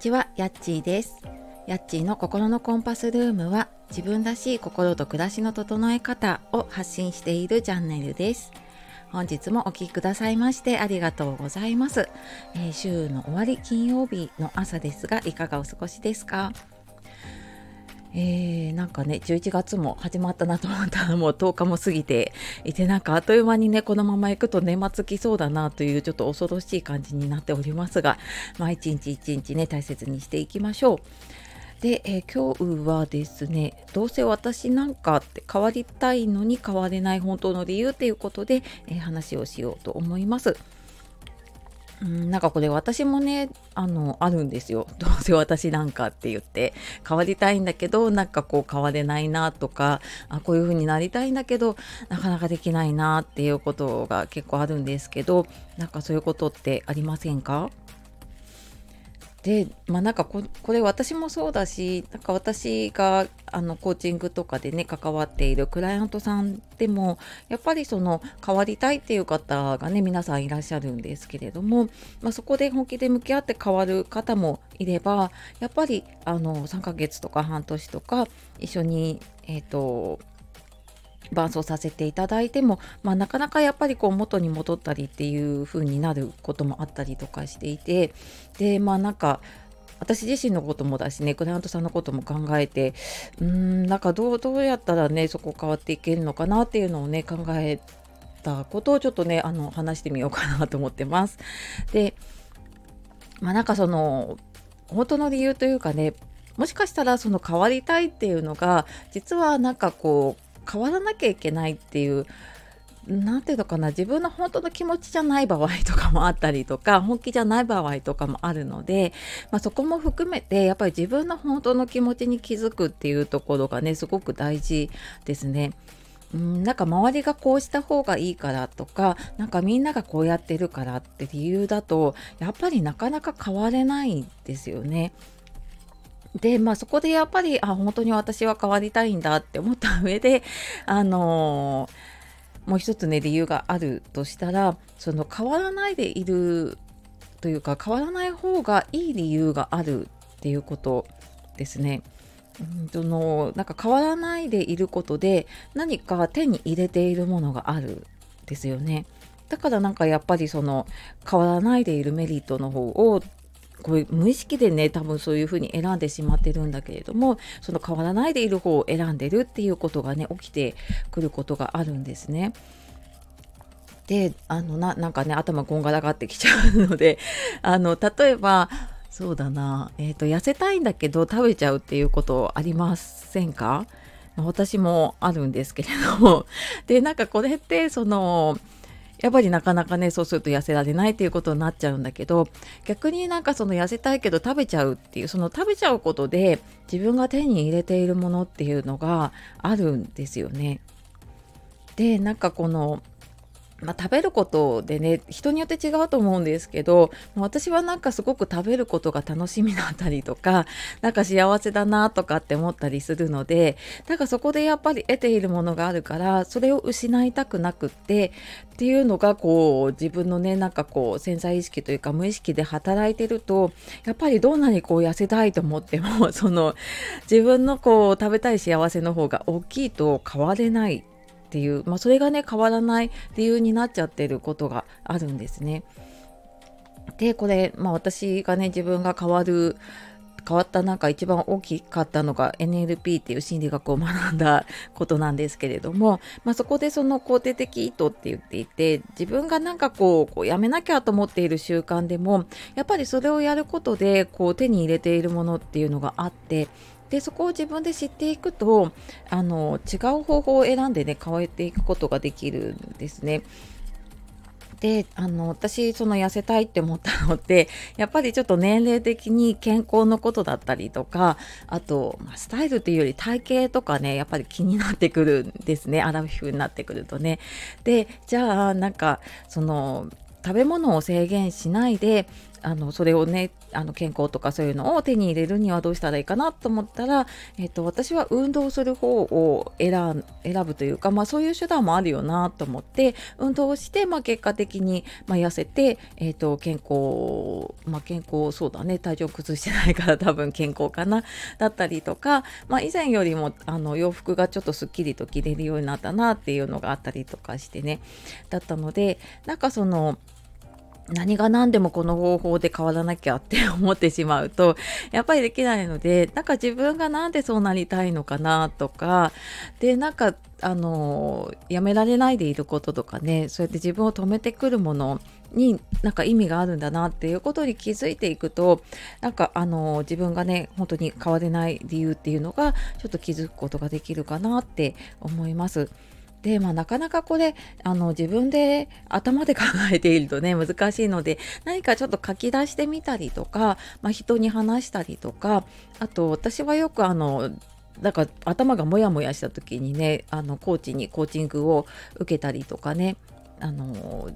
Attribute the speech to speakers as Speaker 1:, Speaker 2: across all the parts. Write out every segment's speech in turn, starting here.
Speaker 1: ちは、やっちーです。やっちーの心のコンパスルームは自分らしい心と暮らしの整え方を発信しているチャンネルです。本日もお聴きくださいましてありがとうございます、えー、週の終わり金曜日の朝ですがいかがお過ごしですか？えー、なんかね11月も始まったなと思ったらもう10日も過ぎていてなんかあっという間にねこのまま行くと年末来そうだなというちょっと恐ろしい感じになっておりますがまあ一日一日ね大切にしていきましょう。で、えー、今日はですねどうせ私なんかって変わりたいのに変われない本当の理由っていうことで、えー、話をしようと思います。うん、なんかこれ私もねあのあるんですよ。どうせ私なんかって言って。変わりたいんだけどなんかこう変われないなとかあこういう風になりたいんだけどなかなかできないなっていうことが結構あるんですけどなんかそういうことってありませんか？でまあなんかこれ私もそうだしなんか私があのコーチングとかでね関わっているクライアントさんでもやっぱりその変わりたいっていう方がね皆さんいらっしゃるんですけれども、まあ、そこで本気で向き合って変わる方もいればやっぱりあの3ヶ月とか半年とか一緒にえっ、ー、と伴走させていただいても、まあ、なかなかやっぱりこう元に戻ったりっていう風になることもあったりとかしていてでまあなんか私自身のこともだしねクライアントさんのことも考えてうーんなんかどうどうやったらねそこ変わっていけるのかなっていうのをね考えたことをちょっとねあの話してみようかなと思ってます。でまあなんかその本当の理由というかねもしかしたらその変わりたいっていうのが実はなんかこう変わらなきゃいけないっていう何て言うのかな自分の本当の気持ちじゃない場合とかもあったりとか 本気じゃない場合とかもあるので、まあ、そこも含めてやっぱり自分の本当の気持ちに気づくっていうところがねすごく大事ですね。うんなんか周りがこうした方がいいからとかなんかみんながこうやってるからって理由だとやっぱりなかなか変われないんですよね。で、まあ、そこでやっぱり、あ、本当に私は変わりたいんだって思った上で、あのー、もう一つね、理由があるとしたら、その変わらないでいるというか、変わらない方がいい理由があるっていうことですね。そのなんか変わらないでいることで何か手に入れているものがあるですよね。だからなんかやっぱりその変わらないでいるメリットの方をこれ無意識でね多分そういうふうに選んでしまってるんだけれどもその変わらないでいる方を選んでるっていうことがね起きてくることがあるんですね。であのななんかね頭こんがらがってきちゃうので あの例えばそうだな、えーと、痩せたいんだけど食べちゃうっていうことありませんか？私もあるんですけれどもでなんかこれってそのやっぱりなかなかねそうすると痩せられないっていうことになっちゃうんだけど逆になんかその痩せたいけど食べちゃうっていうその食べちゃうことで自分が手に入れているものっていうのがあるんですよね。でなんかこのまあ、食べることでね人によって違うと思うんですけど私はなんかすごく食べることが楽しみだったりとか なんか幸せだなとかって思ったりするのでなんかそこでやっぱり得ているものがあるからそれを失いたくなくってっていうのがこう自分のねなんかこう潜在意識というか無意識で働いてるとやっぱりどんなにこう痩せたいと思っても その自分のこう食べたい幸せの方が大きいと変われないっていう、まあ、それがね変わらない理由になっちゃってることがあるんですね。でこれ、まあ、私がね自分が変わる変わったなんか一番大きかったのが NLP っていう心理学を学んだことなんですけれども、まあ、そこでその肯定的意図って言っていて自分がなんかこうこうやめなきゃと思っている習慣でもやっぱりそれをやることでこう手に入れているものっていうのがあってでそこを自分で知っていくとあの違う方法を選んでね変えていくことができるんですね。であの私その痩せたいって思ったのってやっぱりちょっと年齢的に健康のことだったりとかあと、まあ、スタイルっていうより体型とかねやっぱり気になってくるんですねアラフィフになってくるとね。でじゃあなんかその食べ物を制限しないであのそれをねあの健康とかそういうのを手に入れるにはどうしたらいいかなと思ったら、えーと、私は運動する方を選ぶというか、まあ、そういう手段もあるよなと思って運動をして、まあ、結果的に、まあ、痩せて、えーと、健康、まあ、健康そうだね体調崩してないから 多分健康かなだったりとか、まあ、以前よりもあの洋服がちょっとすっきりと着れるようになったなっていうのがあったりとかしてねだったのでなんかその何が何でもこの方法で変わらなきゃって思ってしまうとやっぱりできないのでなんか自分が何でそうなりたいのかなとかでなんかあのやめられないでいることとかねそうやって自分を止めてくるものになんか意味があるんだなっていうことに気づいていくとなんかあの自分がね本当に変われない理由っていうのがちょっと気づくことができるかなって思います。で、まあ、なかなかこれあの自分で頭で考えているとね難しいので何かちょっと書き出してみたりとか、まあ、人に話したりとかあと私はよくあのだか頭がモヤモヤした時にねあのコーチにコーチングを受けたりとかねあの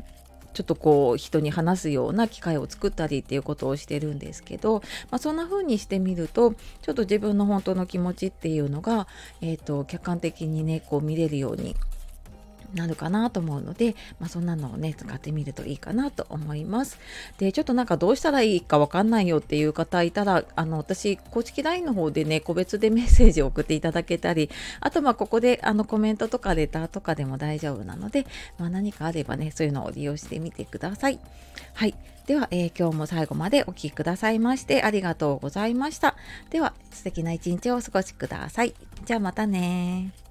Speaker 1: ちょっとこう人に話すような機会を作ったりっていうことをしてるんですけど、まあ、そんな風にしてみるとちょっと自分の本当の気持ちっていうのが、えーと客観的にねこう見れるようになるかなと思うので、まあ、そんなのをね使ってみるといいかなと思います。でちょっとなんかどうしたらいいかわかんないよっていう方いたらあの私公式 LINE の方でね個別でメッセージを送っていただけたりあとまあここであのコメントとかレターとかでも大丈夫なので、まあ、何かあればねそういうのを利用してみてください。はいでは、えー、今日も最後までお聴きくださいましてありがとうございました。では素敵な一日をお過ごしください。じゃあまたね